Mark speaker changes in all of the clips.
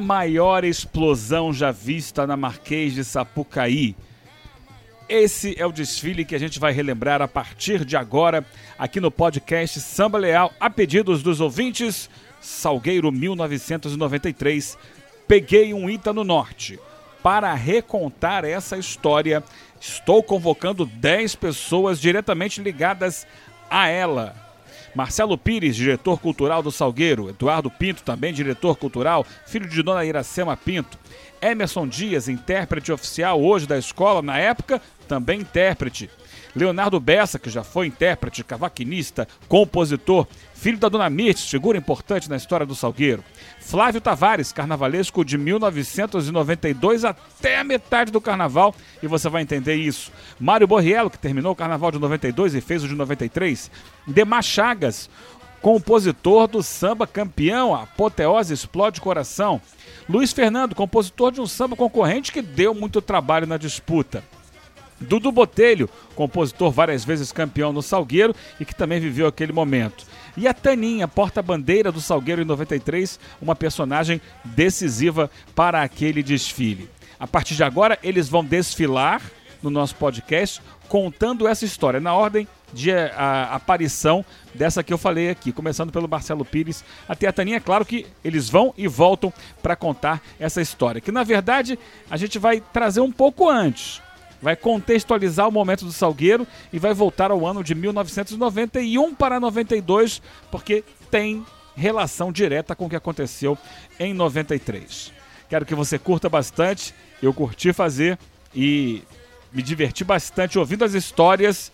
Speaker 1: maior explosão já vista na Marquês de Sapucaí. Esse é o desfile que a gente vai relembrar a partir de agora, aqui no podcast Samba Leal, a pedidos dos ouvintes. Salgueiro 1993, Peguei um Ita no Norte. Para recontar essa história, estou convocando 10 pessoas diretamente ligadas a ela. Marcelo Pires, diretor cultural do Salgueiro, Eduardo Pinto, também diretor cultural, filho de Dona Iracema Pinto, Emerson Dias, intérprete oficial hoje da escola, na época também intérprete. Leonardo Bessa, que já foi intérprete, cavaquinista, compositor, filho da Dona Mirtes, figura importante na história do Salgueiro. Flávio Tavares, carnavalesco de 1992 até a metade do carnaval, e você vai entender isso. Mário Borriello, que terminou o carnaval de 92 e fez o de 93. Demar Chagas, compositor do samba campeão, Apoteose Explode Coração. Luiz Fernando, compositor de um samba concorrente que deu muito trabalho na disputa. Dudu Botelho, compositor várias vezes campeão no Salgueiro e que também viveu aquele momento. E a Taninha, porta-bandeira do Salgueiro em 93, uma personagem decisiva para aquele desfile. A partir de agora, eles vão desfilar no nosso podcast contando essa história, na ordem de a, a, aparição dessa que eu falei aqui, começando pelo Marcelo Pires até a Taninha. É claro que eles vão e voltam para contar essa história, que na verdade a gente vai trazer um pouco antes vai contextualizar o momento do Salgueiro e vai voltar ao ano de 1991 para 92, porque tem relação direta com o que aconteceu em 93. Quero que você curta bastante, eu curti fazer e me diverti bastante ouvindo as histórias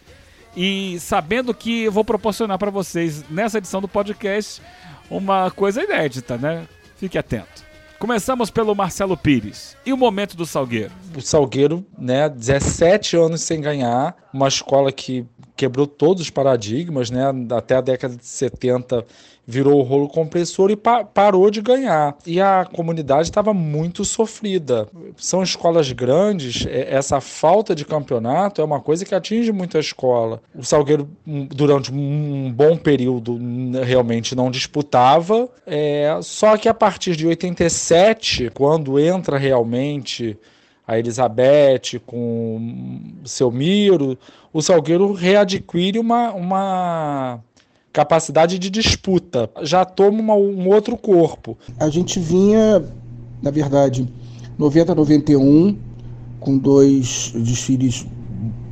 Speaker 1: e sabendo que eu vou proporcionar para vocês nessa edição do podcast uma coisa inédita, né? Fique atento. Começamos pelo Marcelo Pires. E o momento do Salgueiro?
Speaker 2: O Salgueiro, né, 17 anos sem ganhar, uma escola que quebrou todos os paradigmas, né? Até a década de 70 virou o rolo compressor e pa parou de ganhar. E a comunidade estava muito sofrida. São escolas grandes, essa falta de campeonato é uma coisa que atinge muito a escola. O Salgueiro, durante um bom período, realmente não disputava, é, só que a partir de 87, quando entra realmente a Elizabeth com seu Miro, o Salgueiro readquire uma, uma capacidade de disputa, já toma uma, um outro corpo.
Speaker 3: A gente vinha, na verdade, 90 91, com dois desfiles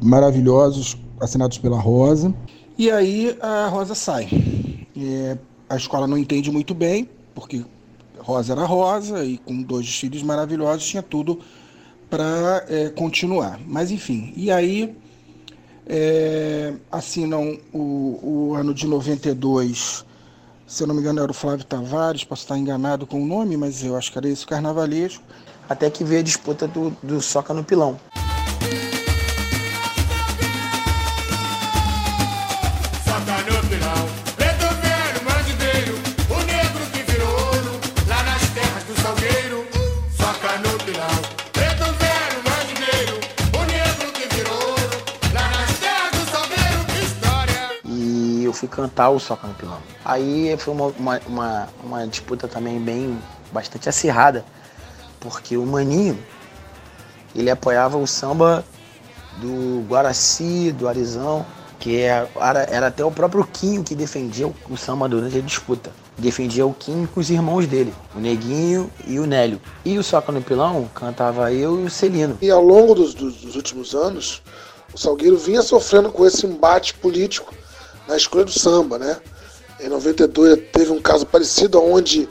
Speaker 3: maravilhosos assinados pela Rosa. E aí a Rosa sai. É, a escola não entende muito bem, porque Rosa era Rosa e com dois desfiles maravilhosos tinha tudo para é, continuar. Mas enfim, e aí é, assinam o, o ano de 92, se eu não me engano era o Flávio Tavares, posso estar enganado com o nome, mas eu acho que era esse carnavalesco.
Speaker 4: Até que veio a disputa do, do Soca no Pilão. Cantar o Soca no Pilão. Aí foi uma, uma, uma, uma disputa também bem, bastante acirrada, porque o Maninho, ele apoiava o samba do Guaraci, do Arizão, que é, era, era até o próprio Quinho que defendia o, samba durante a disputa. Defendia o Quinho com os irmãos dele, o Neguinho e o Nélio. E o Soca no Pilão cantava eu e o Celino.
Speaker 5: E ao longo dos, dos últimos anos, o Salgueiro vinha sofrendo com esse embate político na escolha do samba, né? Em 92 teve um caso parecido onde,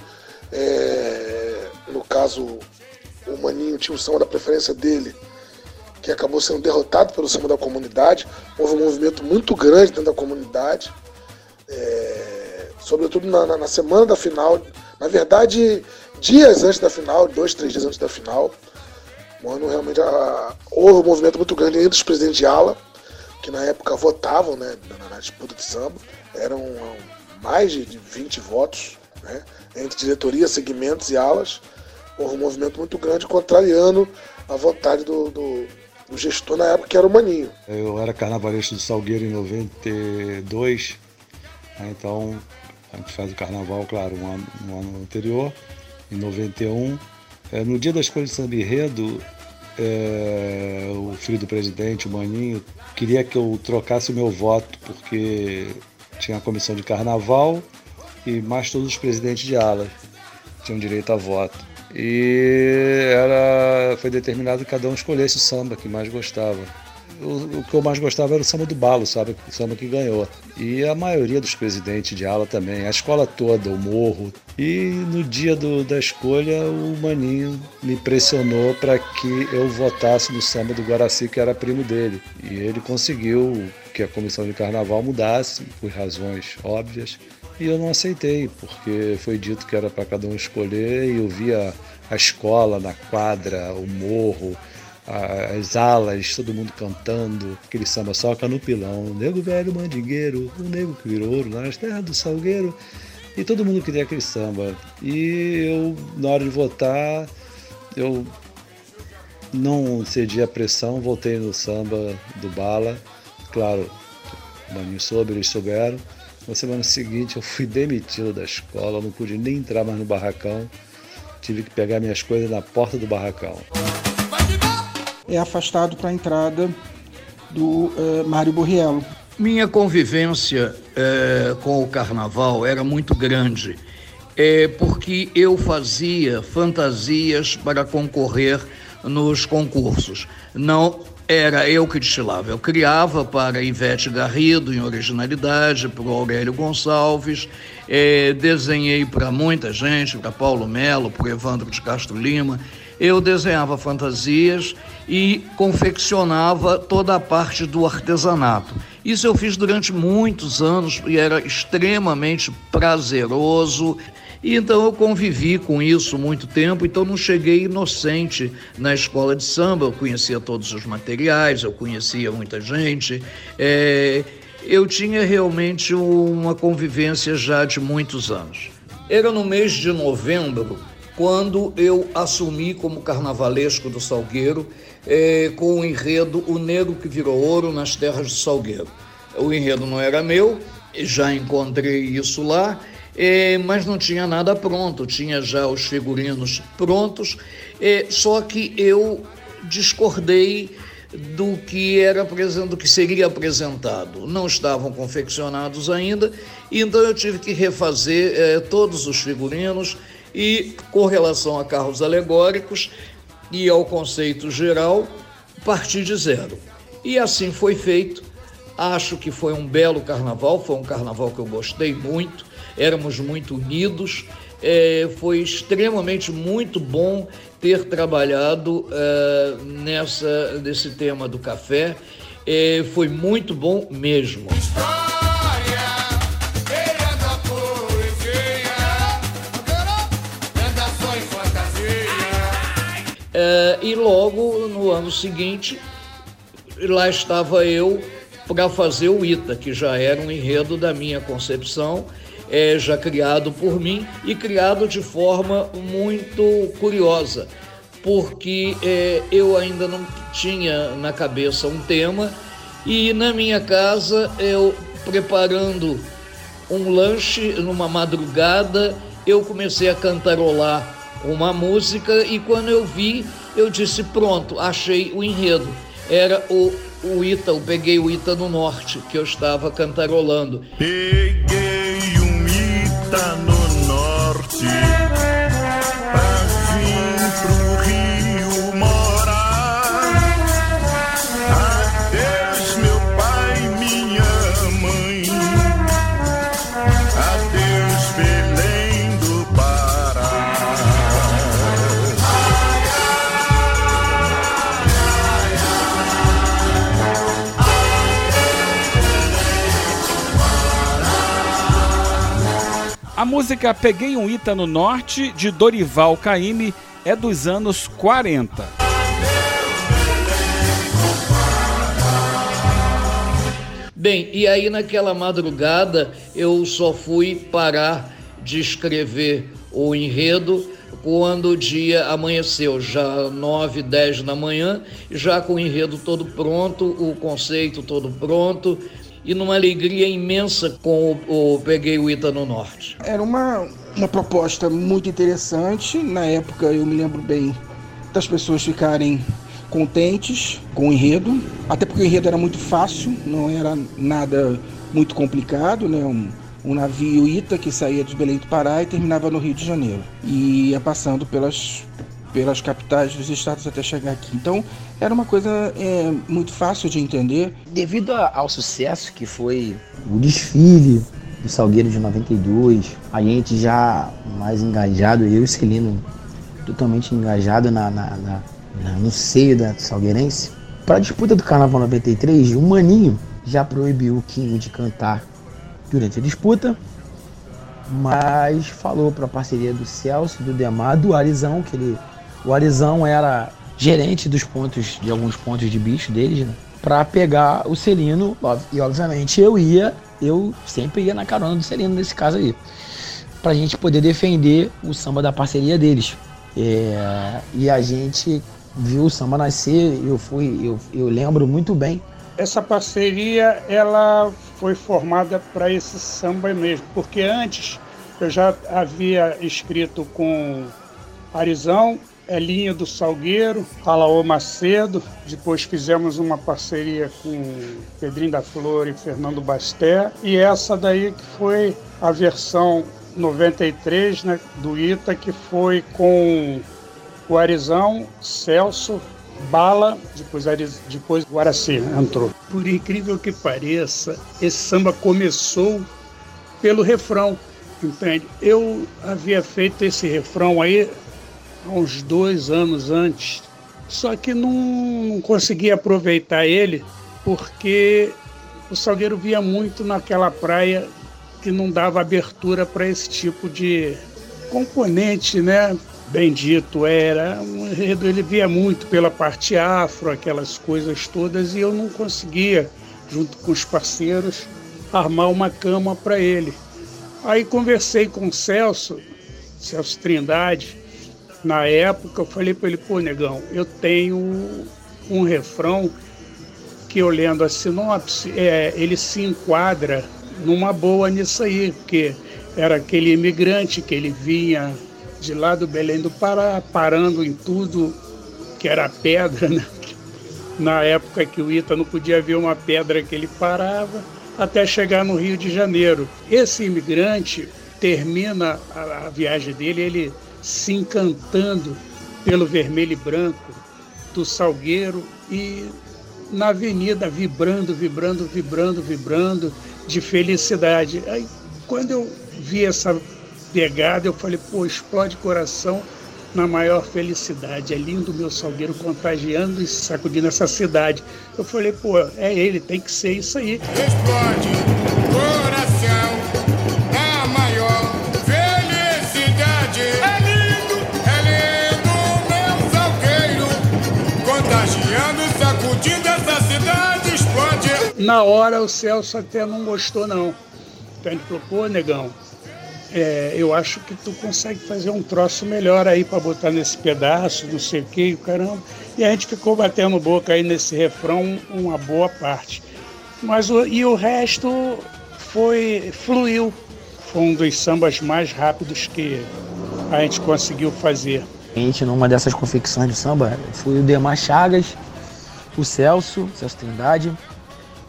Speaker 5: é, no caso, o Maninho tinha o samba da preferência dele, que acabou sendo derrotado pelo samba da comunidade. Houve um movimento muito grande dentro da comunidade, é, sobretudo na, na, na, semana da final, na verdade, dias antes da final, dois, três dias antes da final. Mano, realmente a, houve um movimento muito grande entre os presidentes de ala que na época votavam né, na, disputa de samba. Eram mais de 20 votos né, entre diretoria, segmentos e alas. Houve um movimento muito grande contrariando a vontade do, do, do gestor na época, que era o Maninho.
Speaker 6: Eu era carnavalista do Salgueiro em 92, né, então a gente faz o carnaval, claro, um ano, um ano anterior. em 91. É, no dia da escolha de samba enredo, é, o filho do presidente, o Maninho, queria que eu trocasse o meu voto, porque tinha a comissão de carnaval e mais todos os presidentes de alas tinham direito a voto. E era, foi determinado que cada um escolhesse o samba que mais gostava o, o, que eu mais gostava era o samba do balo, sabe? O samba que ganhou. E a maioria dos presidentes de ala também, a escola toda, o morro. E no dia do, da escolha, o Maninho me pressionou para que eu votasse no samba do Guaraci, que era primo dele. E ele conseguiu que a comissão de carnaval mudasse, por razões óbvias. E eu não aceitei, porque foi dito que era para cada um escolher, e eu via a escola na quadra, o morro, as alas, todo mundo cantando, aquele samba soca no pilão, o nego velho mandingueiro, o nego que virou ouro nas terras do Salgueiro, e todo mundo queria aquele samba. E eu, na hora de votar, eu não cedi à pressão, voltei no samba do Bala, claro, o Maninho soube, eles souberam. Na semana seguinte eu fui demitido da escola, não pude nem entrar mais no barracão, tive que pegar minhas coisas na porta do barracão
Speaker 3: é afastado para a entrada do uh, Mário Borriello.
Speaker 7: Minha convivência uh, com o carnaval era muito grande, é, porque eu fazia fantasias para concorrer nos concursos. Não era eu que destilava, eu criava para Ivete Garrido em originalidade, para o Aurélio Gonçalves, desenhei para muita gente, para Paulo Melo, para Evandro de Castro Lima. Eu desenhava fantasias e confeccionava toda a parte do artesanato. Isso eu fiz durante muitos anos e era extremamente prazeroso. E então eu convivi com isso muito tempo, então não cheguei inocente na escola de samba. Eu conhecia todos os materiais, eu conhecia muita gente. É, eu tinha realmente uma convivência já de muitos anos. Era no mês de novembro quando eu assumi como carnavalesco do Salgueiro é, com o enredo O Negro que Virou Ouro nas Terras do Salgueiro. O enredo não era meu, já encontrei isso lá, é, mas não tinha nada pronto, tinha já os figurinos prontos, é, só que eu discordei do que era do que seria apresentado. Não estavam confeccionados ainda, então eu tive que refazer todos os figurinos e com relação a carros alegóricos, e ao conceito geral, partir de zero. E assim foi feito. Acho que foi um belo carnaval, foi um carnaval que eu gostei muito, éramos muito unidos, é, foi extremamente muito bom ter trabalhado é, nessa, nesse tema do café, é, foi muito bom mesmo. É, e logo no ano seguinte, lá estava eu para fazer o Ita, que já era um enredo da minha concepção, é, já criado por mim e criado de forma muito curiosa, porque é, eu ainda não tinha na cabeça um tema e na minha casa eu preparando um lanche numa madrugada eu comecei a cantarolar uma música e quando eu vi, eu disse: pronto, achei o enredo. Era o, o Ita, eu peguei o Ita no Norte, que eu estava cantarolando.
Speaker 8: Peguei um Ita no Norte.
Speaker 1: A música Peguei um Ita no Norte, de Dorival Caymmi, é dos anos 40.
Speaker 7: Bem, e aí naquela madrugada eu só fui parar de escrever o enredo quando o dia amanheceu, já 9, 10 da manhã, já com o enredo todo pronto, o conceito todo pronto, e numa alegria imensa com o, o Peguei o Ita no Norte.
Speaker 3: Era uma, uma proposta muito interessante. Na época, eu me lembro bem das pessoas ficarem contentes com o enredo, até porque o enredo era muito fácil, não era nada muito complicado, né? Um, um navio Ita que saía de Belém do Pará e terminava no Rio de Janeiro e ia passando pelas pelas capitais dos estados até chegar aqui. Então era uma coisa é, muito fácil de entender.
Speaker 4: Devido ao sucesso que foi o desfile do Salgueiro de 92, a gente já mais engajado, eu e Celino totalmente engajado na, na, na, na no seio da Salgueirense. Para a disputa do Carnaval 93, o Maninho já proibiu o Quinho de cantar durante a disputa, mas falou para a parceria do Celso, do Demar, do Arizão, que ele, o Arizão era gerente dos pontos, de alguns pontos de bicho deles, né? Para pegar o Celino, e obviamente eu ia, eu sempre ia na carona do Celino nesse caso aí, para a gente poder defender o samba da parceria deles. É, e a gente viu o samba nascer, eu fui, eu, eu lembro muito bem
Speaker 9: essa parceria ela foi formada para esse samba mesmo, porque antes eu já havia escrito com Arizão, Elinho do Salgueiro, Alaô Macedo, depois fizemos uma parceria com Pedrinho da Flor e Fernando Basté, e essa daí que foi a versão 93 né, do Ita, que foi com o Arizão, Celso, Bala, depois, depois Guaraci entrou. Por incrível que pareça, esse samba começou pelo refrão, entende? Eu havia feito esse refrão aí uns dois anos antes, só que não, não conseguia aproveitar ele porque o Salgueiro via muito naquela praia que não dava abertura para esse tipo de componente, né? Bendito era. Ele via muito pela parte afro, aquelas coisas todas, e eu não conseguia, junto com os parceiros, armar uma cama para ele. Aí conversei com o Celso, Celso Trindade, na época, eu falei para ele, pô, negão, eu tenho um refrão que lendo a sinopse, é, ele se enquadra numa boa nisso aí, porque era aquele imigrante que ele vinha de lá do Belém do Pará, parando em tudo que era pedra, né? Na época que o Ita não podia ver uma pedra que ele parava, até chegar no Rio de Janeiro. Esse imigrante termina a, a viagem dele, ele se encantando pelo vermelho e branco do Salgueiro e na avenida vibrando, vibrando, vibrando, vibrando de felicidade. Aí quando eu vi essa pegada, eu falei, pô, explode coração na maior felicidade. É lindo meu salgueiro contagiando e sacudindo essa cidade. Eu falei, pô, é ele, tem que ser isso aí.
Speaker 8: Explode coração Na
Speaker 9: hora o Celso até não gostou, não. Então ele falou, pô, negão, é, eu acho que tu consegue fazer um troço melhor aí para botar nesse pedaço, não sei o que, caramba. E a gente ficou batendo boca aí nesse refrão uma boa parte. Mas o, e o resto foi fluiu. Foi um dos sambas mais rápidos que a gente conseguiu fazer.
Speaker 4: A gente, numa dessas confecções de samba, foi o Demar Chagas, o Celso, Celso Trindade,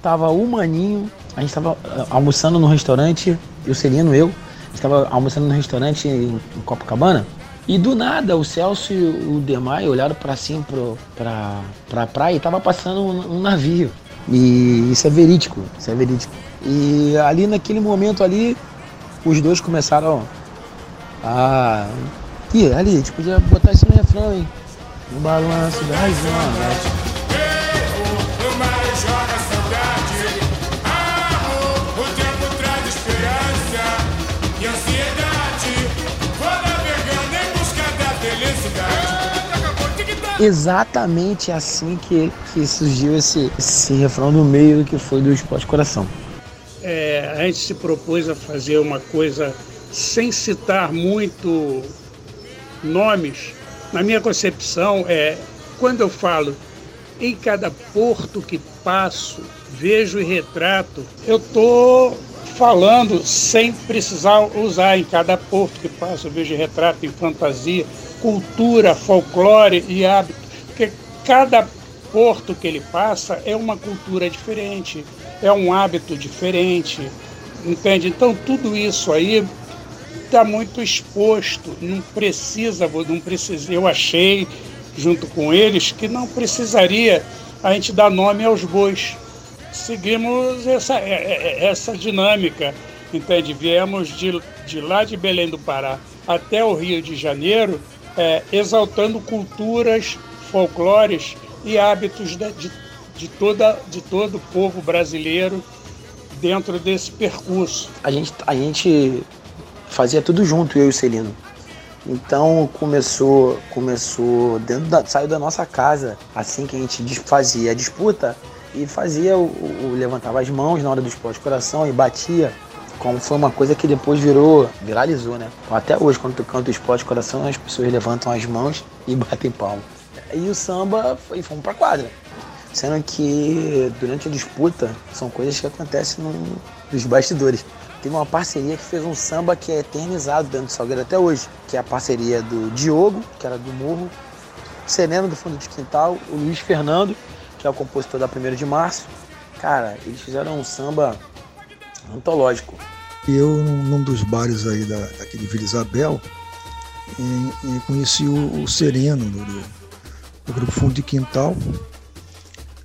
Speaker 4: tava o Maninho, a gente tava eh, almoçando no restaurante, o Celino, eu, estava almoçando no restaurante em Copacabana e do nada o Celso e o Demai olharam para cima pro, pra, pra praia e tava passando um, um, navio. E isso é verídico, isso é verídico. E ali naquele momento ali, os dois começaram a. Ih, ali, a gente podia botar isso no refrão, hein? No balanço das ondas. Exatamente assim que, que surgiu esse, esse refrão no meio que foi do Esporte Coração.
Speaker 9: É, a gente se propôs a fazer uma coisa sem citar muito nomes. Na minha concepção, é, quando eu falo em cada porto que passo, vejo e retrato, eu estou falando sem precisar usar em cada porto que passo, vejo e retrato em fantasia, cultura, folclore e hábito, porque cada porto que ele passa é uma cultura diferente, é um hábito diferente, entende? Então tudo isso aí está muito exposto, não precisa, não precisa, eu achei junto com eles que não precisaria a gente dar nome aos bois. Seguimos essa, é, é, é, essa dinâmica, entende? Viemos de, de lá de Belém do Pará até o Rio de Janeiro, é, exaltando culturas, folclores e hábitos de, de, de, toda, de todo o povo brasileiro dentro desse percurso.
Speaker 4: A gente, a gente fazia tudo junto, eu e o Celino. Então começou, começou dentro da, saiu da nossa casa assim que a gente fazia a disputa e fazia o, o levantava as mãos na hora do esporte coração e batia como foi uma coisa que depois virou, viralizou, né? Até hoje, quando tu canta o esporte coração, as pessoas levantam as mãos e batem palma. E o samba, e fomos pra quadra. Sendo que durante a disputa, são coisas que acontecem no, nos bastidores. Teve uma parceria que fez um samba que é eternizado dentro do Salgueiro até hoje, que é a parceria do Diogo, que era do Morro, Sereno do Fundo de Quintal, o Luiz Fernando, que é o compositor da 1 de Março. Cara, eles fizeram um samba antológico.
Speaker 10: Eu, num dos bares aí da, daqui de Vila Isabel, e, e conheci o, o Sereno do, do, Grupo Fundo de Quintal.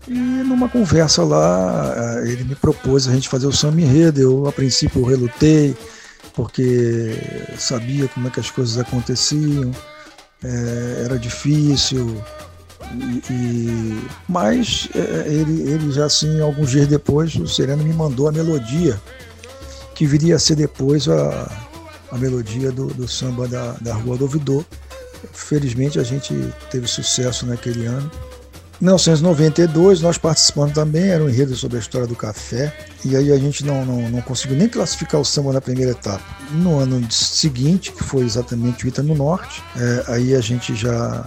Speaker 10: E numa conversa lá, ele me propôs a gente fazer o samba enredo. Eu, a princípio, relutei, porque sabia como é que as coisas aconteciam, é, era difícil. E, e, mas é, ele, ele já assim, alguns dias depois, o Sereno me mandou a melodia que viria a ser depois a, a melodia do, do samba da, da Rua do Ouvidor. Felizmente a gente teve sucesso naquele ano. Em 1992 nós participamos também, era um enredo sobre a história do café, e aí a gente não, não, não conseguiu nem classificar o samba na primeira etapa. No ano seguinte, que foi exatamente o Ita no Norte, é, aí a gente já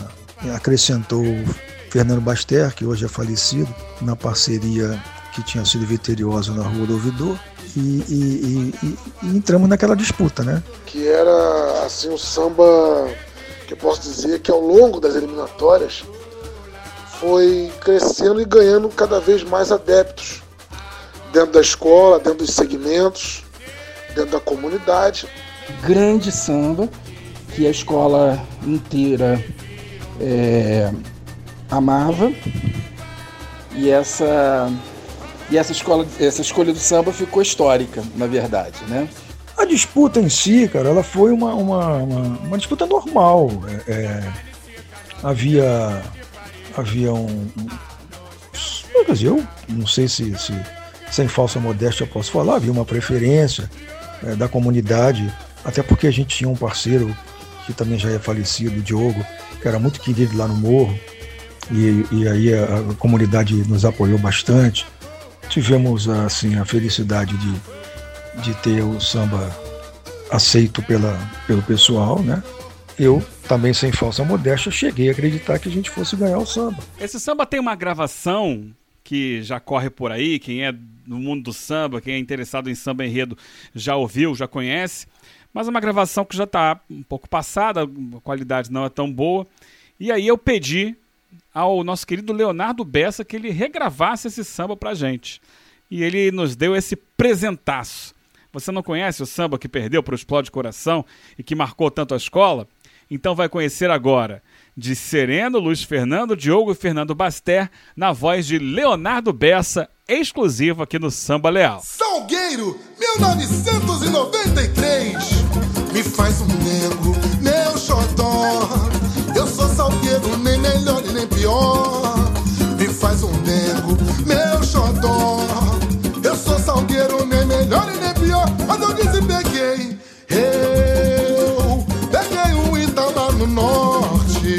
Speaker 10: acrescentou Fernando Baster, que hoje é falecido, na parceria que tinha sido vitoriosa na Rua do Ouvidor, e, e, e, e, entramos naquela disputa, né?
Speaker 5: Que era assim um samba que eu posso dizer que ao longo das eliminatórias foi crescendo e ganhando cada vez mais adeptos dentro da escola, dentro dos segmentos, dentro da comunidade.
Speaker 3: Grande samba que a escola inteira é, amava e essa e essa, escola, essa escolha do samba ficou histórica, na verdade, né?
Speaker 10: A disputa em si, cara, ela foi uma, uma, uma, uma disputa normal. É, é, havia, havia um, um. Quer dizer, eu não sei se, se sem falsa modéstia eu posso falar, havia uma preferência é, da comunidade, até porque a gente tinha um parceiro que também já é falecido, o Diogo, que era muito querido lá no Morro, e, e aí a, a comunidade nos apoiou bastante tivemos assim a felicidade de, de ter o samba aceito pela, pelo pessoal, né? Eu também sem falsa modéstia cheguei a acreditar que a gente fosse ganhar o samba.
Speaker 1: Esse samba tem uma gravação que já corre por aí, quem é no mundo do samba, quem é interessado em samba enredo já ouviu, já conhece, mas é uma gravação que já está um pouco passada, a qualidade não é tão boa. E aí eu pedi ao nosso querido Leonardo Bessa que ele regravasse esse samba pra gente. E ele nos deu esse presentaço. Você não conhece o samba que perdeu para o Explode Coração e que marcou tanto a escola? Então vai conhecer agora. De Sereno, Luiz Fernando, Diogo e Fernando Baster, na voz de Leonardo Bessa, exclusivo aqui no Samba Leal.
Speaker 8: Salgueiro, 1993, me faz um nego, faz um nego, meu xodó. Eu sou salgueiro, nem melhor e nem pior. Mas eu disse peguei, eu peguei um Ita lá no norte.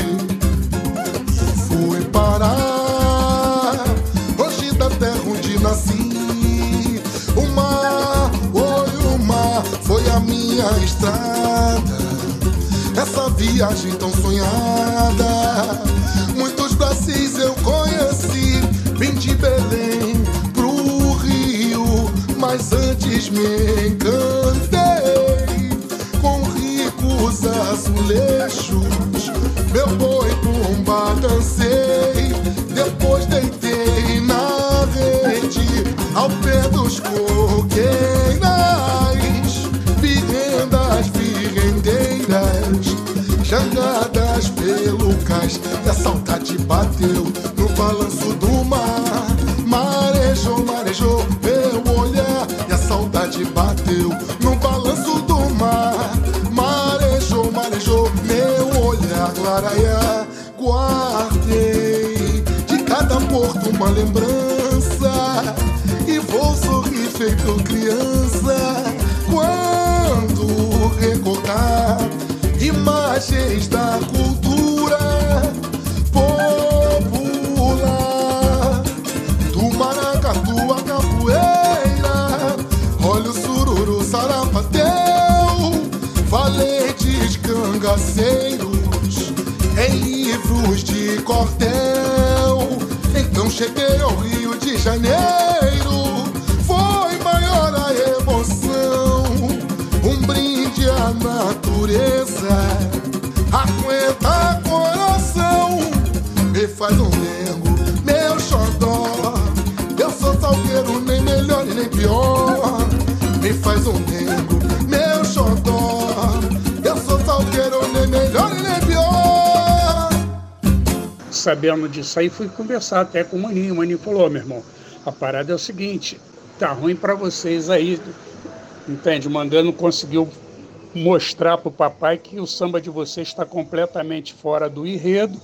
Speaker 8: Fui parar, hoje da terra onde nasci. O mar, oi, o mar, foi a minha estrada. Essa viagem tão sonhada, me encantei com ricos azulejos. Meu boi bomba dancei, depois deitei na rede ao pé dos coqueiras, virendas, virendeiras, jangadas pelo cais. E a saudade bateu no balanço do uma lembrança e vou sorrir feito criança. Quando recordar imagens da cultura popular do maracatu à capoeira olha o sururu sarapatel valetes cangaceiros em livros de cordel cheguei ao Rio de Janeiro. Foi maior a emoção. Um brinde à natureza. Aguenta coração. Me faz um nego meu xodó. Eu sou salgueiro nem melhor e nem pior
Speaker 9: sabendo disso aí, fui conversar até com o Maninho. O Maninho falou: meu irmão, a parada é o seguinte, tá ruim para vocês aí, entende? Mandando conseguiu mostrar pro papai que o samba de vocês está completamente fora do enredo,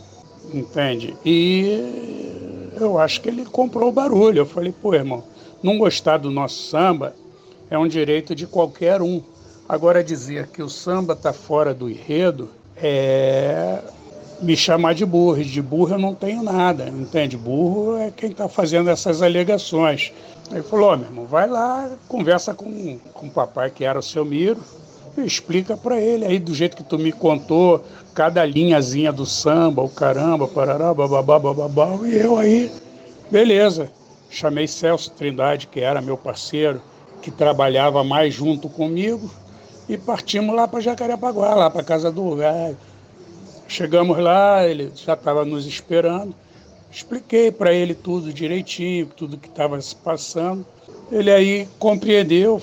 Speaker 9: entende? E eu acho que ele comprou o barulho. Eu falei: pô, irmão, não gostar do nosso samba é um direito de qualquer um. Agora dizer que o samba tá fora do enredo é me chamar de burro. De burro eu não tenho nada, entende? Burro é quem está fazendo essas alegações. Ele falou, oh, meu irmão, vai lá, conversa com, com o papai, que era o seu Miro, explica para ele aí do jeito que tu me contou, cada linhazinha do samba, o caramba, parará, bababá, bababá, e eu aí, beleza. Chamei Celso Trindade, que era meu parceiro, que trabalhava mais junto comigo, e partimos lá para Jacarepaguá, lá para casa do velho. Chegamos lá, ele já estava nos esperando. Expliquei para ele tudo direitinho, tudo que estava se passando. Ele aí compreendeu,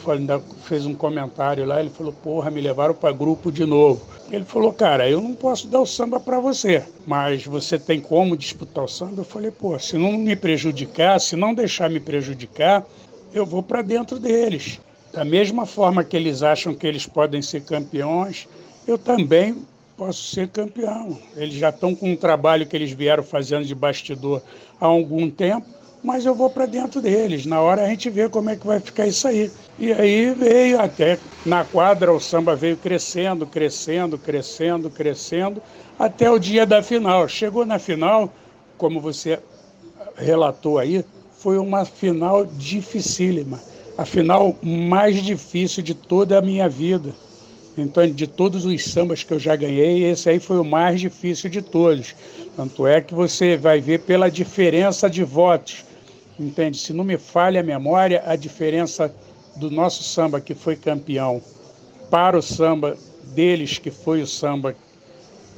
Speaker 9: fez um comentário lá, ele falou, porra, me levaram para grupo de novo. Ele falou, cara, eu não posso dar o samba para você, mas você tem como disputar o samba? Eu falei, pô, se não me prejudicar, se não deixar me prejudicar, eu vou para dentro deles. Da mesma forma que eles acham que eles podem ser campeões, eu também posso ser campeão. Eles já estão com um trabalho que eles vieram fazendo de bastidor há algum tempo, mas eu vou para dentro deles. Na hora a gente vê como é que vai ficar isso aí. E aí veio até na quadra o samba veio crescendo, crescendo, crescendo, crescendo, até o dia da final. Chegou na final, como você relatou aí, foi uma final dificílima. A final mais difícil de toda a minha vida. Então, de todos os sambas que eu já ganhei, esse aí foi o mais difícil de todos. Tanto é que você vai ver pela diferença de votos. Entende? Se não me falha a memória, a diferença do nosso samba, que foi campeão, para o samba deles, que foi o samba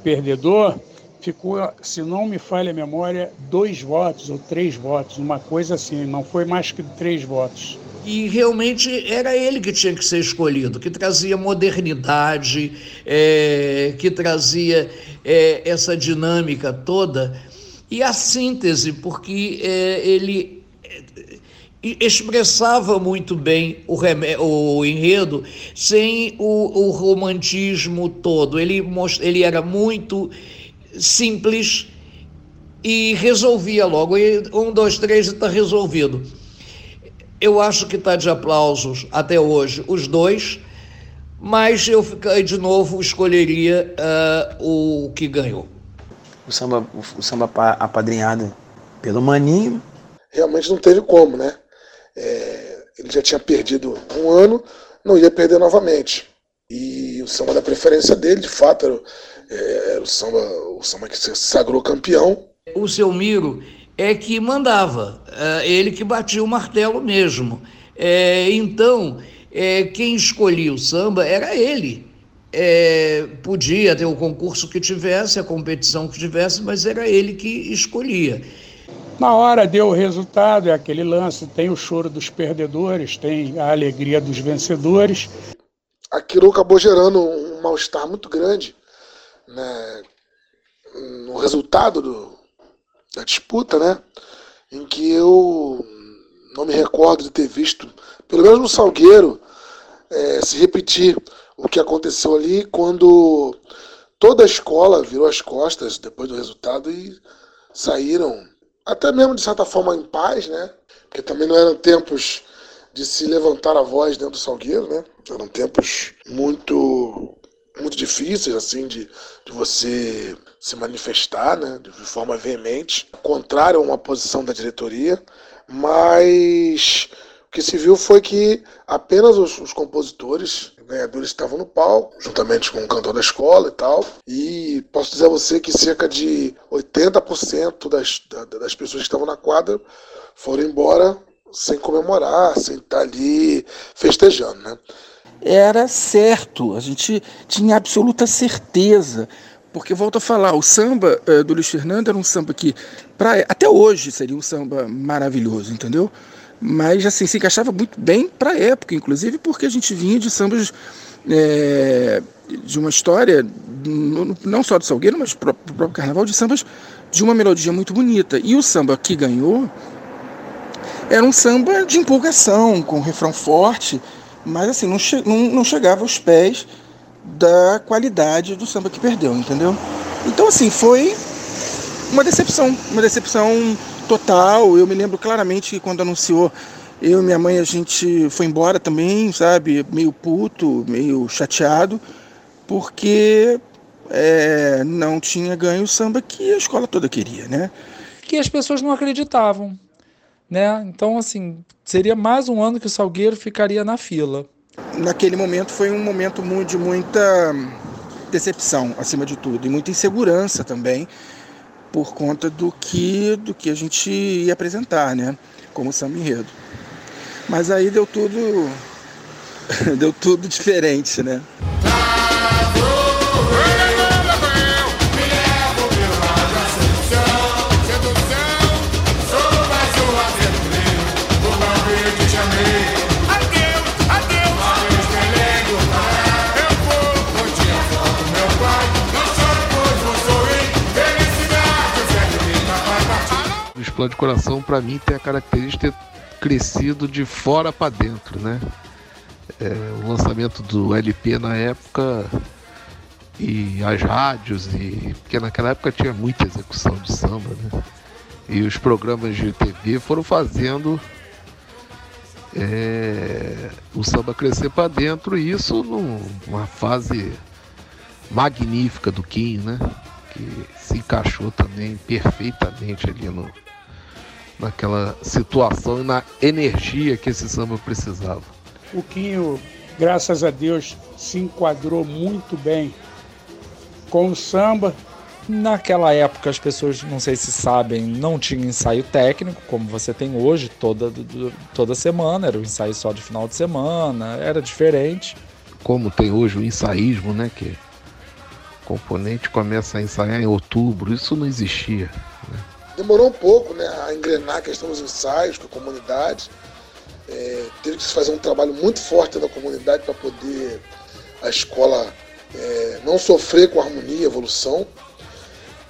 Speaker 9: perdedor, ficou, se não me falha a memória, dois votos ou três votos, uma coisa assim, não foi mais que três votos.
Speaker 7: E realmente era ele que tinha que ser escolhido, que trazia modernidade, é, que trazia é, essa dinâmica toda e a síntese, porque é, ele expressava muito bem o, o enredo sem o, o, romantismo todo. Ele, ele era muito simples e resolvia logo. E um, dois, três está resolvido. Eu acho que está de aplausos até hoje os dois, mas eu fiquei de novo escolheria uh, o que ganhou.
Speaker 4: O samba, o samba apadrinhado pelo Maninho.
Speaker 5: Realmente não teve como, né? É, ele já tinha perdido um ano, não ia perder novamente. E o samba da preferência dele, de fato, era, é, era o, samba, o samba que se sagrou campeão.
Speaker 7: O seu Miro é que mandava, é, ele que batia o martelo mesmo. É, então, é, quem escolhia o samba era ele. É, podia ter o concurso que tivesse, a competição que tivesse, mas era ele que escolhia.
Speaker 9: Na hora deu o resultado, é aquele lance, tem o choro dos perdedores, tem a alegria dos vencedores.
Speaker 5: Aquilo acabou gerando um mal-estar muito grande né, no resultado do, da disputa, né? Em que eu não me recordo de ter visto, pelo menos no Salgueiro, é, se repetir o que aconteceu ali quando toda a escola virou as costas depois do resultado e saíram até mesmo de certa forma em paz, né? Porque também não eram tempos de se levantar a voz dentro do Salgueiro, né? Eram tempos muito muito difíceis, assim, de, de você se manifestar, né? De forma veemente, contrário a uma posição da diretoria, mas o que se viu foi que apenas os, os compositores ganhadores estavam no palco, juntamente com o cantor da escola e tal. E posso dizer a você que cerca de 80% das, das pessoas que estavam na quadra foram embora sem comemorar, sem estar ali festejando, né?
Speaker 3: Era certo, a gente tinha absoluta certeza. Porque, volto a falar, o samba uh, do Luiz Fernando era um samba que, pra, até hoje, seria um samba maravilhoso, entendeu? mas assim se encaixava muito bem para a época, inclusive porque a gente vinha de sambas é, de uma história não só do Salgueiro, mas do próprio Carnaval de sambas de uma melodia muito bonita. E o samba que ganhou era um samba de empolgação, com um refrão forte, mas assim não, che não, não chegava aos pés da qualidade do samba que perdeu, entendeu? Então assim foi uma decepção, uma decepção total. Eu me lembro claramente que quando anunciou, eu e minha mãe, a gente foi embora também, sabe? Meio puto, meio chateado, porque é, não tinha ganho o samba que a escola toda queria, né?
Speaker 2: Que as pessoas não acreditavam, né? Então, assim, seria mais um ano que o Salgueiro ficaria na fila.
Speaker 3: Naquele momento foi um momento de muita decepção, acima de tudo, e muita insegurança também por conta do que do que a gente ia apresentar, né, como samba enredo. Mas aí deu tudo deu tudo diferente, né?
Speaker 11: Explode Coração, para mim, tem a característica de ter crescido de fora para dentro, né? É, o lançamento do LP na época e as rádios, e porque naquela época tinha muita execução de samba, né? E os programas de TV foram fazendo é, o samba crescer para dentro, e isso numa fase magnífica do Kim, né? Que se encaixou também perfeitamente ali no, naquela situação e na energia que esse samba precisava.
Speaker 9: O Quinho, graças a Deus, se enquadrou muito bem com o samba.
Speaker 2: Naquela época as pessoas, não sei se sabem, não tinha ensaio técnico, como você tem hoje, toda, toda semana, era um ensaio só de final de semana, era diferente.
Speaker 11: Como tem hoje o ensaísmo, né? Que o componente começa a ensaiar em outubro, isso não existia
Speaker 5: demorou um pouco né, a engrenar a questão dos ensaios com a comunidade. É, teve que se fazer um trabalho muito forte da comunidade para poder a escola é, não sofrer com harmonia, evolução.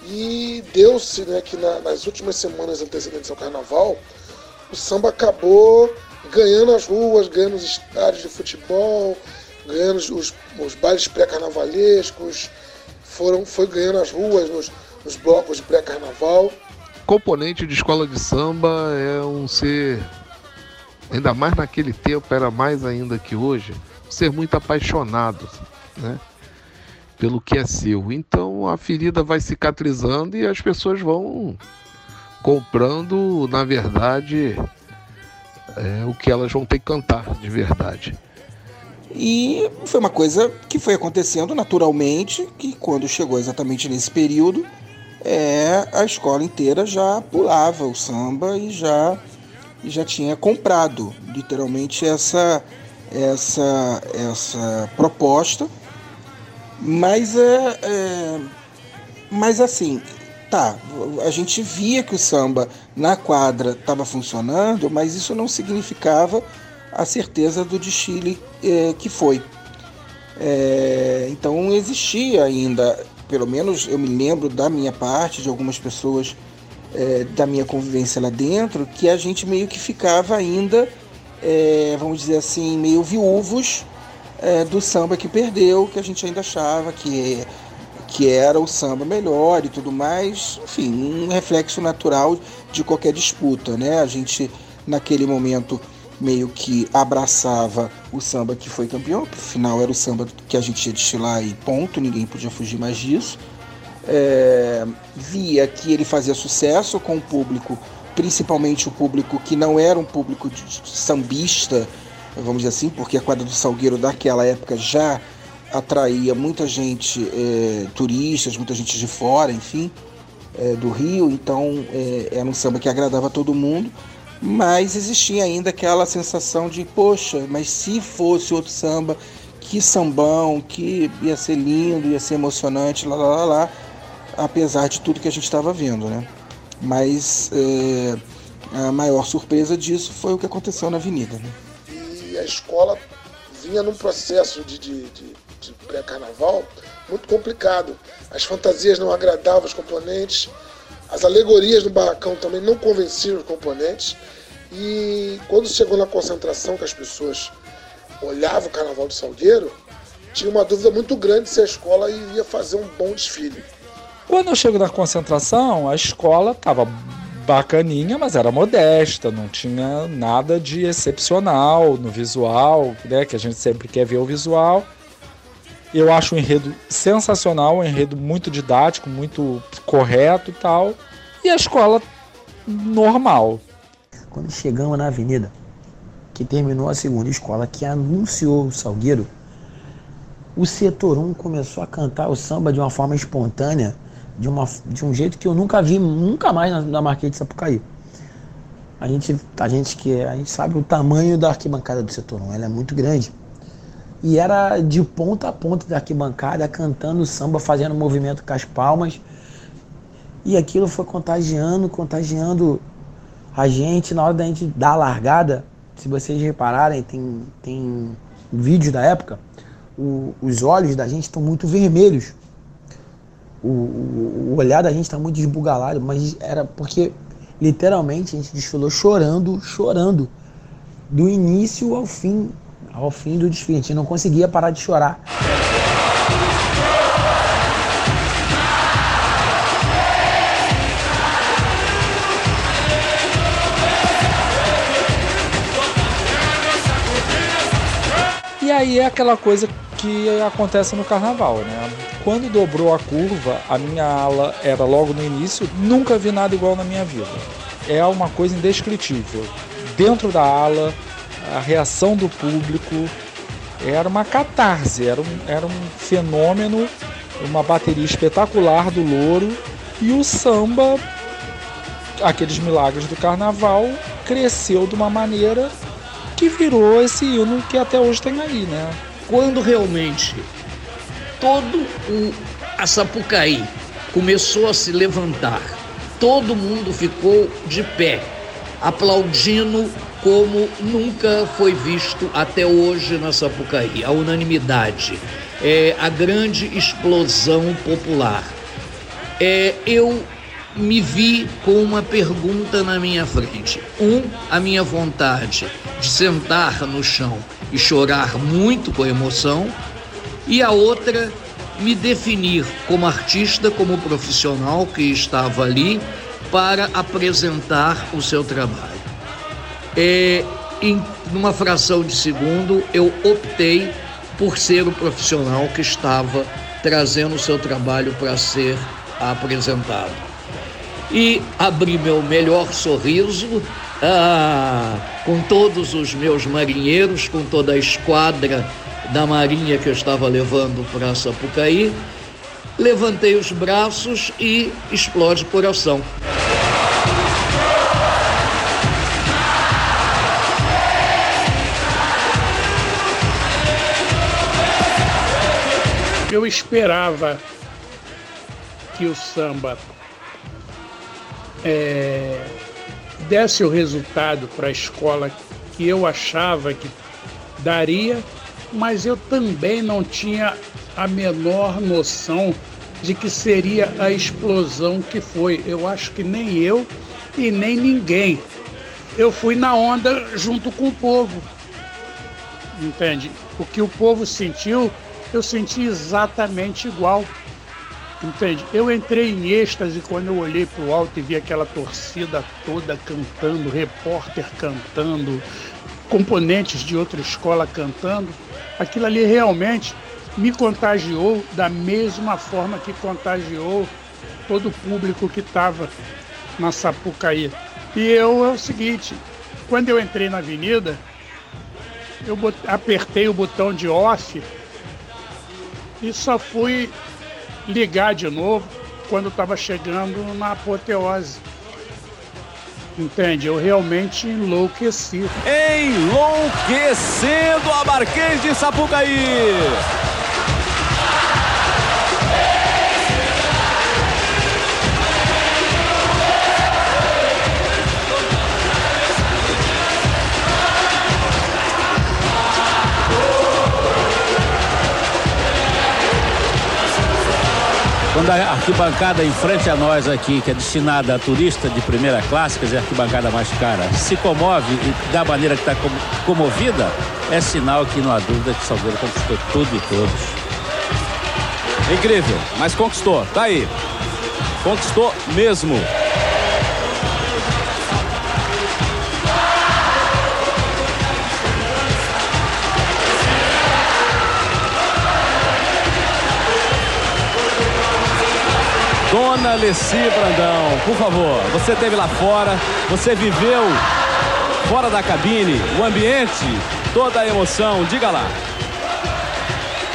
Speaker 5: E deu-se né, que na, nas últimas semanas antecedentes ao carnaval, o samba acabou ganhando as ruas, ganhando os estádios de futebol, ganhando os, os bailes pré-carnavalescos, foram, foi ganhando as ruas nos, nos blocos de pré-carnaval
Speaker 11: componente de escola de samba é um ser, ainda mais naquele tempo, era mais ainda que hoje, um ser muito apaixonado, né? Pelo que é seu. Então a ferida vai cicatrizando e as pessoas vão comprando, na verdade, é, o que elas vão ter que cantar de verdade.
Speaker 3: E foi uma coisa que foi acontecendo naturalmente, que quando chegou exatamente nesse período, é, a escola inteira já pulava o samba e já, já tinha comprado literalmente essa, essa, essa proposta, mas é, é mas assim, tá, a gente via que o samba na quadra estava funcionando, mas isso não significava a certeza do desfile é, que foi. É, então existia ainda, pelo menos eu me lembro da minha parte, de algumas pessoas é, da minha convivência lá dentro, que a gente meio que ficava ainda, é, vamos dizer assim, meio viúvos é, do samba que perdeu, que a gente ainda achava que que era o samba melhor e tudo mais, enfim, um reflexo natural de qualquer disputa, né? A gente naquele momento meio que abraçava o samba que foi campeão, afinal era o samba que a gente ia destilar e ponto, ninguém podia fugir mais disso. É, via que ele fazia sucesso com o público, principalmente o público que não era um público de, de sambista, vamos dizer assim, porque a quadra do Salgueiro daquela época já atraía muita gente, é, turistas, muita gente de fora, enfim, é, do Rio, então é, era um samba que agradava todo mundo, mas existia ainda aquela sensação de, poxa, mas se fosse outro samba, que sambão, que ia ser lindo, ia ser emocionante, lá, lá, lá, lá apesar de tudo que a gente estava vendo, né? Mas é, a maior surpresa disso foi o que aconteceu na Avenida, né?
Speaker 5: E a escola vinha num processo de, de, de de pré-carnaval muito complicado. As fantasias não agradavam os componentes, as alegorias do barracão também não convenciam os componentes. E quando chegou na concentração, que as pessoas olhavam o carnaval de Salgueiro, tinha uma dúvida muito grande se a escola iria fazer um bom desfile.
Speaker 2: Quando eu chego na concentração, a escola estava bacaninha, mas era modesta, não tinha nada de excepcional no visual, né? Que a gente sempre quer ver o visual. Eu acho o enredo sensacional, um enredo muito didático, muito correto e tal. E a escola normal.
Speaker 4: Quando chegamos na avenida, que terminou a segunda escola, que anunciou o Salgueiro, o setor 1 começou a cantar o samba de uma forma espontânea, de, uma, de um jeito que eu nunca vi, nunca mais na, na Marquês de Sapucaí. A gente, a gente que a gente sabe o tamanho da arquibancada do setor 1, ela é muito grande e era de ponta a ponta da arquibancada, cantando samba, fazendo movimento com as palmas. E aquilo foi contagiando, contagiando a gente. Na hora da gente dar a largada, se vocês repararem, tem, tem vídeos da época, o, os olhos da gente estão muito vermelhos. O, o, o olhar da gente está muito desbugalado, mas era porque literalmente a gente desfilou chorando, chorando, do início ao fim ao fim do desfile. A gente não conseguia parar de chorar.
Speaker 2: E aí é aquela coisa que acontece no carnaval, né? Quando dobrou a curva, a minha ala era logo no início, nunca vi nada igual na minha vida. É uma coisa indescritível. Dentro da ala, a reação do público era uma catarse, era um, era um fenômeno, uma bateria espetacular do louro e o samba, aqueles milagres do carnaval, cresceu de uma maneira que virou esse hino que até hoje tem aí, né?
Speaker 7: Quando realmente todo o a Sapucaí começou a se levantar, todo mundo ficou de pé, aplaudindo como nunca foi visto até hoje na Sapucaí. A unanimidade, é, a grande explosão popular. É, eu me vi com uma pergunta na minha frente. Um, a minha vontade de sentar no chão e chorar muito com emoção, e a outra, me definir como artista, como profissional que estava ali para apresentar o seu trabalho. Em numa fração de segundo, eu optei por ser o profissional que estava trazendo o seu trabalho para ser apresentado. E abri meu melhor sorriso ah, com todos os meus marinheiros, com toda a esquadra da marinha que eu estava levando para Sapucaí. Levantei os braços e explode coração.
Speaker 9: Eu esperava que o samba é, desse o resultado para a escola que eu achava que daria, mas eu também não tinha a menor noção de que seria a explosão que foi. Eu acho que nem eu e nem ninguém. Eu fui na onda junto com o povo. Entende? O que o povo sentiu, eu senti exatamente igual. Entende? Eu entrei em êxtase quando eu olhei para o alto e vi aquela torcida toda cantando, repórter cantando, componentes de outra escola cantando. Aquilo ali realmente me contagiou da mesma forma que contagiou todo o público que estava na Sapucaí. E eu é o seguinte, quando eu entrei na avenida, eu apertei o botão de off e só fui ligar de novo quando estava chegando na apoteose. Entende? Eu realmente enlouqueci.
Speaker 12: Enlouquecendo a Marquês de Sapucaí. Quando a arquibancada em frente a nós aqui, que é destinada a turista de primeira classe, quer dizer, a arquibancada mais cara, se comove e da maneira que está comovida, é sinal que não há dúvida que Salgueiro conquistou tudo e todos. Incrível, mas conquistou, tá aí. Conquistou mesmo. Dona Leci Brandão, por favor, você esteve lá fora, você viveu fora da cabine, o ambiente, toda a emoção, diga lá.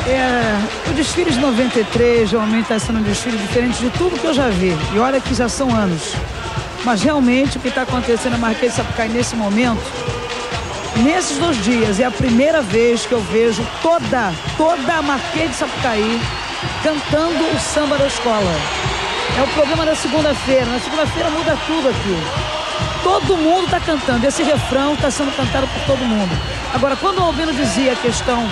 Speaker 13: É, o desfile de 93 realmente está sendo um desfile diferente de tudo que eu já vi. E olha que já são anos. Mas realmente o que está acontecendo na Marquês de Sapucaí nesse momento, nesses dois dias, é a primeira vez que eu vejo toda, toda a Marquês de Sapucaí cantando o samba da escola. É o problema da segunda-feira. Na segunda-feira muda tudo aqui. Todo mundo está cantando. Esse refrão está sendo cantado por todo mundo. Agora, quando o Albino dizia a questão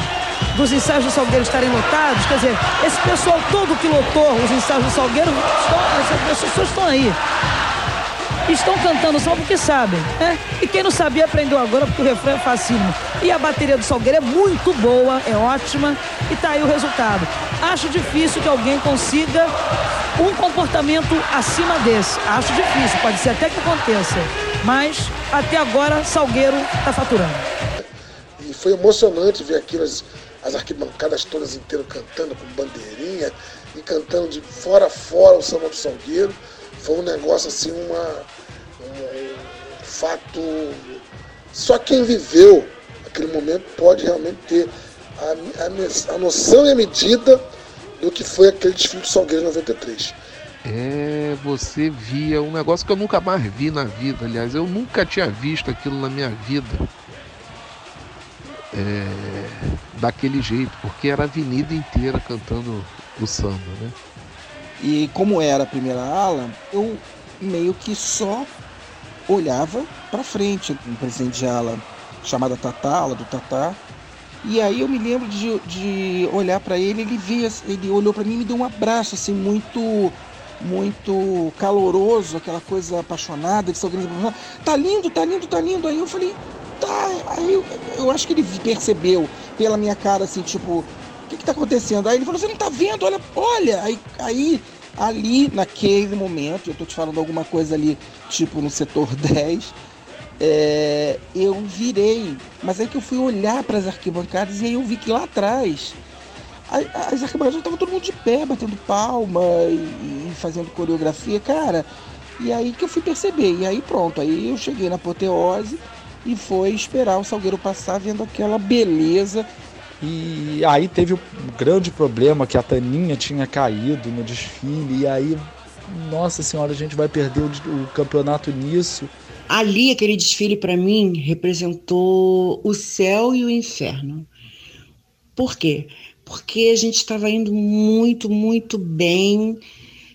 Speaker 13: dos ensaios do Salgueiro estarem lotados, quer dizer, esse pessoal todo que lotou os ensaios do Salgueiro, estão, essas pessoas estão aí. Estão cantando só porque sabem, né? E quem não sabia aprendeu agora porque o refrão é facílimo. E a bateria do Salgueiro é muito boa, é ótima e tá aí o resultado. Acho difícil que alguém consiga um comportamento acima desse. Acho difícil, pode ser até que aconteça. Mas até agora Salgueiro está faturando.
Speaker 5: E foi emocionante ver aquilo, as, as arquibancadas todas inteiras cantando com bandeirinha e cantando de fora a fora o samba do Salgueiro. Foi um negócio assim, uma, um, fato. Só quem viveu aquele momento pode realmente ter a, a, a noção e a medida do que foi aquele desfile do Salgueiro 93.
Speaker 11: É, você via um negócio que eu nunca mais vi na vida. Aliás, eu nunca tinha visto aquilo na minha vida. É, daquele jeito, porque era a avenida inteira cantando o samba, né?
Speaker 3: E como era a primeira ala, eu meio que só olhava para frente, um presidente de ala chamada Tatá, ala do Tatá, e aí eu me lembro de, de olhar para ele, ele via, ele olhou para mim e me deu um abraço assim muito muito caloroso, aquela coisa apaixonada de ser Tá lindo, tá lindo, tá lindo. Aí eu falei, tá. Aí eu, eu acho que ele percebeu pela minha cara assim, tipo, o que que tá acontecendo? Aí ele falou, você não tá vendo? Olha, olha. Aí, aí ali naquele momento, eu tô te falando alguma coisa ali, tipo no setor 10, é, eu virei. Mas aí que eu fui olhar para as arquibancadas e aí eu vi que lá atrás as arquibancadas estavam todo mundo de pé, batendo palma e, e, fazendo coreografia, cara. E aí que eu fui perceber. E aí pronto, aí eu cheguei na apoteose e foi esperar o Salgueiro passar vendo aquela beleza.
Speaker 2: E aí teve o grande problema que a Taninha tinha caído no desfile. E aí, nossa senhora, a gente vai perder o, o campeonato nisso.
Speaker 14: Ali, aquele desfile para mim representou o céu e o inferno. Por quê? Porque a gente estava indo muito, muito bem.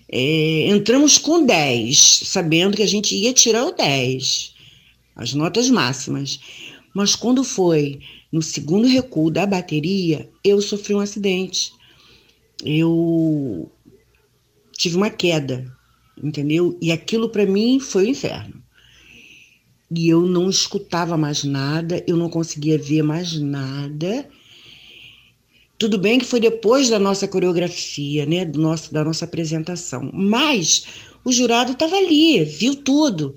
Speaker 14: É, entramos com 10, sabendo que a gente ia tirar o 10, as notas máximas. Mas quando foi no segundo recuo da bateria, eu sofri um acidente. Eu tive uma queda, entendeu? E aquilo para mim foi o inferno. E eu não escutava mais nada, eu não conseguia ver mais nada. Tudo bem que foi depois da nossa coreografia, né, do nosso, da nossa apresentação, mas o jurado estava ali, viu tudo,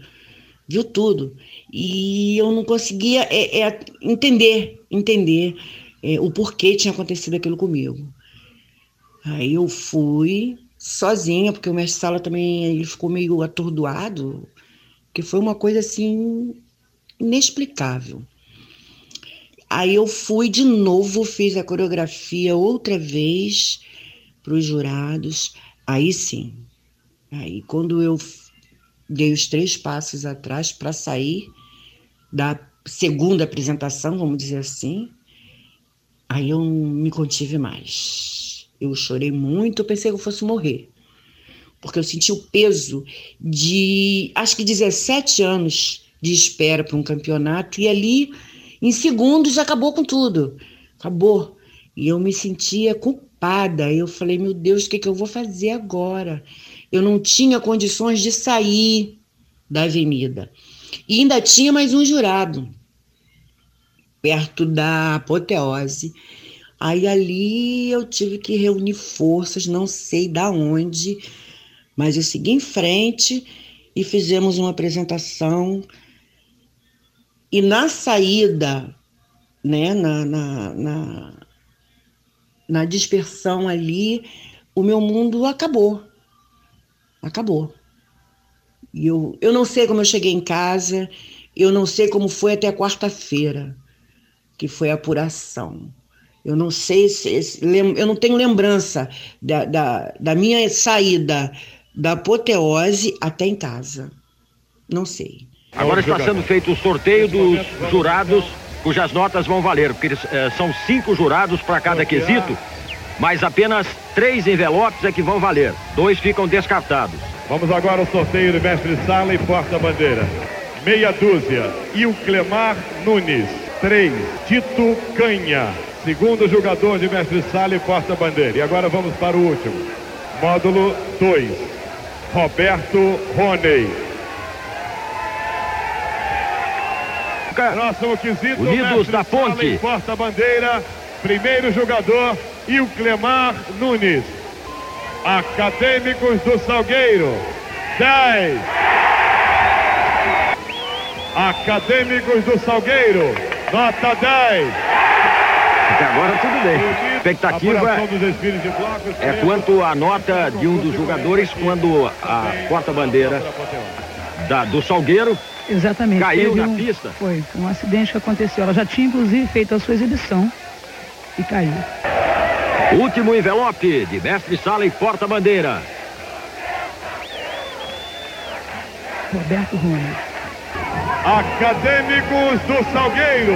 Speaker 14: viu tudo, e eu não conseguia é, é, entender, entender é, o porquê tinha acontecido aquilo comigo. Aí eu fui sozinha, porque o mestre sala também ele ficou meio atordoado, que foi uma coisa assim inexplicável. Aí eu fui de novo, fiz a coreografia outra vez para os jurados. Aí sim. Aí quando eu dei os três passos atrás para sair da segunda apresentação, vamos dizer assim, aí eu me contive mais. Eu chorei muito, pensei que eu fosse morrer. Porque eu senti o peso de, acho que 17 anos de espera para um campeonato e ali em segundos acabou com tudo. Acabou. E eu me sentia culpada. Eu falei, meu Deus, o que, que eu vou fazer agora? Eu não tinha condições de sair da avenida. E ainda tinha mais um jurado perto da apoteose. Aí ali eu tive que reunir forças, não sei da onde, mas eu segui em frente e fizemos uma apresentação e na saída, né, na, na, na, na dispersão ali, o meu mundo acabou. Acabou. E eu, eu não sei como eu cheguei em casa, eu não sei como foi até quarta-feira, que foi a apuração. Eu não sei se. Eu não tenho lembrança da, da, da minha saída da apoteose até em casa. Não sei.
Speaker 15: Agora está sendo feito o sorteio dos jurados cujas notas vão valer, porque eles, eh, são cinco jurados para cada quesito, mas apenas três envelopes é que vão valer. Dois ficam descartados.
Speaker 16: Vamos agora ao sorteio do mestre sala e porta-bandeira. Meia dúzia, Clemar Nunes. Três, Tito Canha. Segundo jogador de mestre sala e porta-bandeira. E agora vamos para o último. Módulo 2, Roberto Roney. Próximo quesito,
Speaker 15: Unidos da Ponte.
Speaker 16: Porta-bandeira, primeiro jogador, Clemar Nunes. Acadêmicos do Salgueiro, 10. Acadêmicos do Salgueiro, nota 10.
Speaker 15: Até agora tudo bem. Expectativa é quanto à nota de um dos jogadores quando a porta-bandeira do Salgueiro
Speaker 13: Exatamente.
Speaker 15: Caiu
Speaker 13: na
Speaker 15: um, pista?
Speaker 13: Foi, um acidente que aconteceu. Ela já tinha, inclusive, feito a sua exibição e caiu.
Speaker 15: Último envelope de mestre sala e porta-bandeira.
Speaker 13: Roberto Rony.
Speaker 16: Acadêmicos do Salgueiro,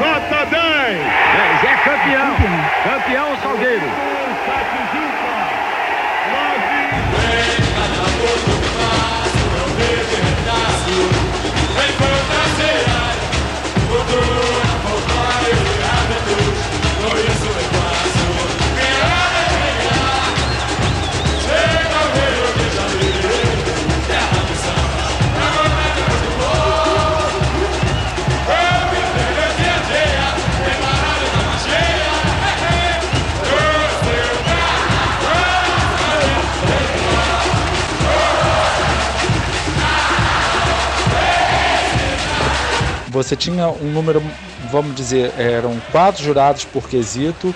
Speaker 16: nota 10. 10
Speaker 15: é campeão. Campeão, campeão Salgueiro.
Speaker 2: Você tinha um número, vamos dizer, eram quatro jurados por quesito.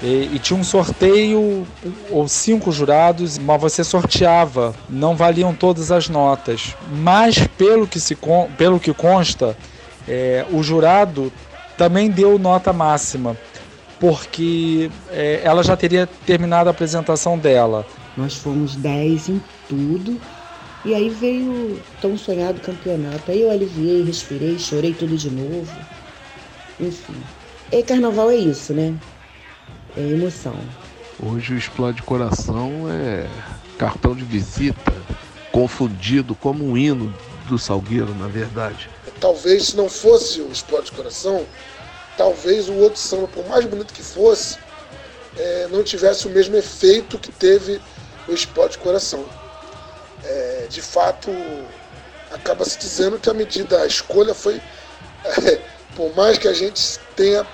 Speaker 2: E, e, tinha um sorteio ou cinco jurados, mas você sorteava, não valiam todas as notas. Mas pelo que, se, pelo que consta, é, o jurado também deu nota máxima, porque é, ela já teria terminado a apresentação dela.
Speaker 14: Nós fomos 10 em tudo, e aí veio o tão sonhado campeonato. Aí eu aliviei, respirei, chorei tudo de novo. Enfim. E carnaval é isso, né? é emoção.
Speaker 11: Hoje o Explode Coração é cartão de visita, confundido como um hino do Salgueiro, na verdade.
Speaker 5: Talvez se não fosse o Explode Coração, talvez o outro samba, por mais bonito que fosse, é, não tivesse o mesmo efeito que teve o Explode Coração. É, de fato, acaba se dizendo que a medida, a escolha foi, é, por mais que a gente tenha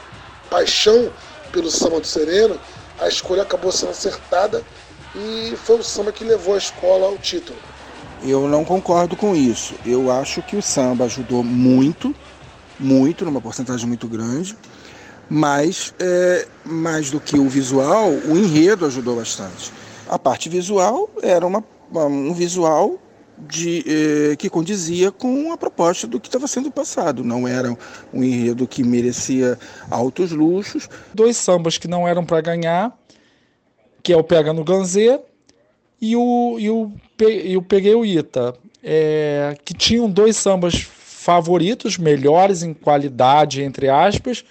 Speaker 5: paixão pelo samba do Sereno, a escolha acabou sendo acertada e foi o samba que levou a escola ao título.
Speaker 3: Eu não concordo com isso. Eu acho que o samba ajudou muito, muito, numa porcentagem muito grande, mas é, mais do que o visual, o enredo ajudou bastante. A parte visual era uma, um visual de, eh, que condizia com a proposta do que estava sendo passado. Não era um enredo que merecia altos luxos.
Speaker 2: Dois sambas que não eram para ganhar, que é o Pega no Ganzê e o, e o, e o Peguei o Ita, é, que tinham dois sambas favoritos, melhores em qualidade, entre aspas,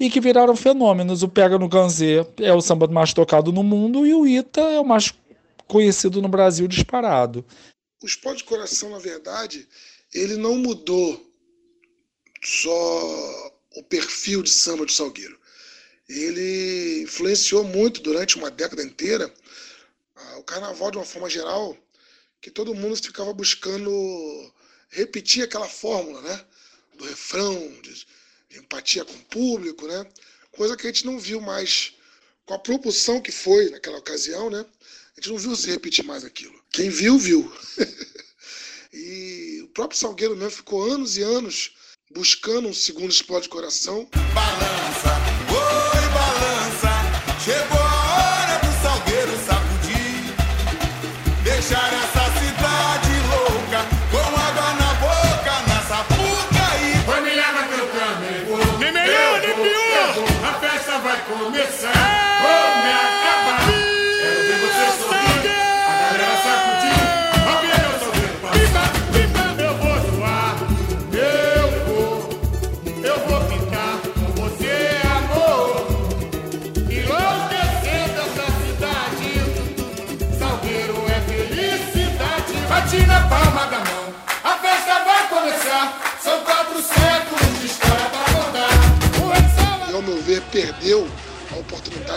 Speaker 2: e que viraram fenômenos. O Pega no Ganzê é o samba mais tocado no mundo e o Ita é o mais conhecido no Brasil disparado.
Speaker 5: O Esporte de Coração, na verdade, ele não mudou só o perfil de samba de Salgueiro. Ele influenciou muito durante uma década inteira o carnaval de uma forma geral, que todo mundo ficava buscando repetir aquela fórmula, né? Do refrão, de empatia com o público, né? Coisa que a gente não viu mais com a propulsão que foi naquela ocasião, né? A gente não viu se repetir mais aquilo. Quem viu, viu. e o próprio Salgueiro mesmo ficou anos e anos buscando um segundo explode coração.
Speaker 17: Balança,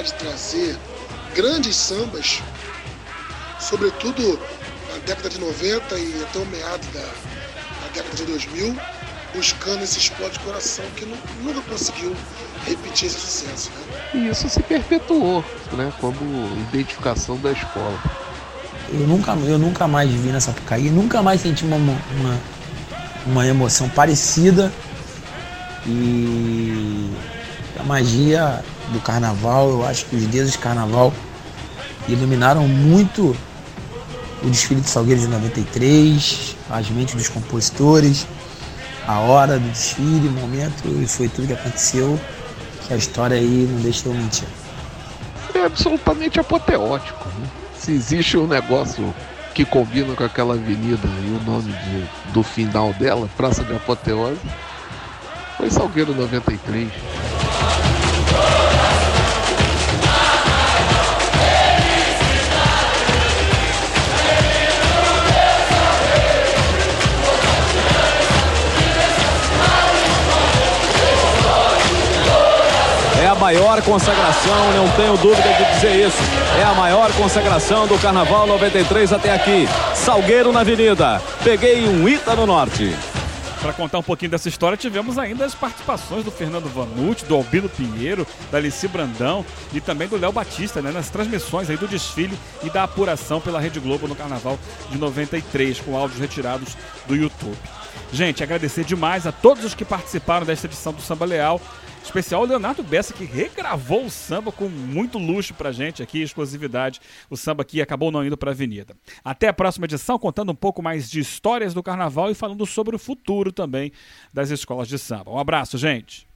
Speaker 18: de
Speaker 5: trazer grandes sambas, sobretudo na década de 90 e até o meado da, da década de 2000, buscando esse explode de coração que nu- nunca conseguiu repetir esse sucesso. Né?
Speaker 11: E isso se perpetuou, né? Como identificação da escola.
Speaker 4: Eu nunca, eu nunca mais vi na Sapucaí, nunca mais senti uma, uma, uma emoção parecida. E magia do carnaval, eu acho que os deuses de carnaval iluminaram muito o desfile de Salgueiro de 93, as mentes dos compositores, a hora do desfile, o momento, e foi tudo que aconteceu, que a história aí não deixa eu mentir.
Speaker 11: É absolutamente apoteótico. né? Se existe um negócio que combina com aquela avenida e o nome de- do final dela, Praça de Apoteose, foi Salgueiro 93.
Speaker 12: Maior consagração, não tenho dúvida de dizer isso. É a maior consagração do Carnaval 93 até aqui. Salgueiro na Avenida. Peguei um Ita no Norte.
Speaker 1: Para contar um pouquinho dessa história, tivemos ainda as participações do Fernando Vanucci, do Albino Pinheiro, da Alici Brandão e também do Léo Batista, né, nas transmissões aí do desfile e da apuração pela Rede Globo no Carnaval de 93, com áudios retirados do YouTube. Gente, agradecer demais a todos os que participaram desta edição do Samba Leal. Especial Leonardo Bessa, que regravou o samba com muito luxo pra gente aqui, exclusividade. O samba aqui acabou não indo pra avenida. Até a próxima edição, contando um pouco mais de histórias do carnaval e falando sobre o futuro também das escolas de samba. Um abraço, gente!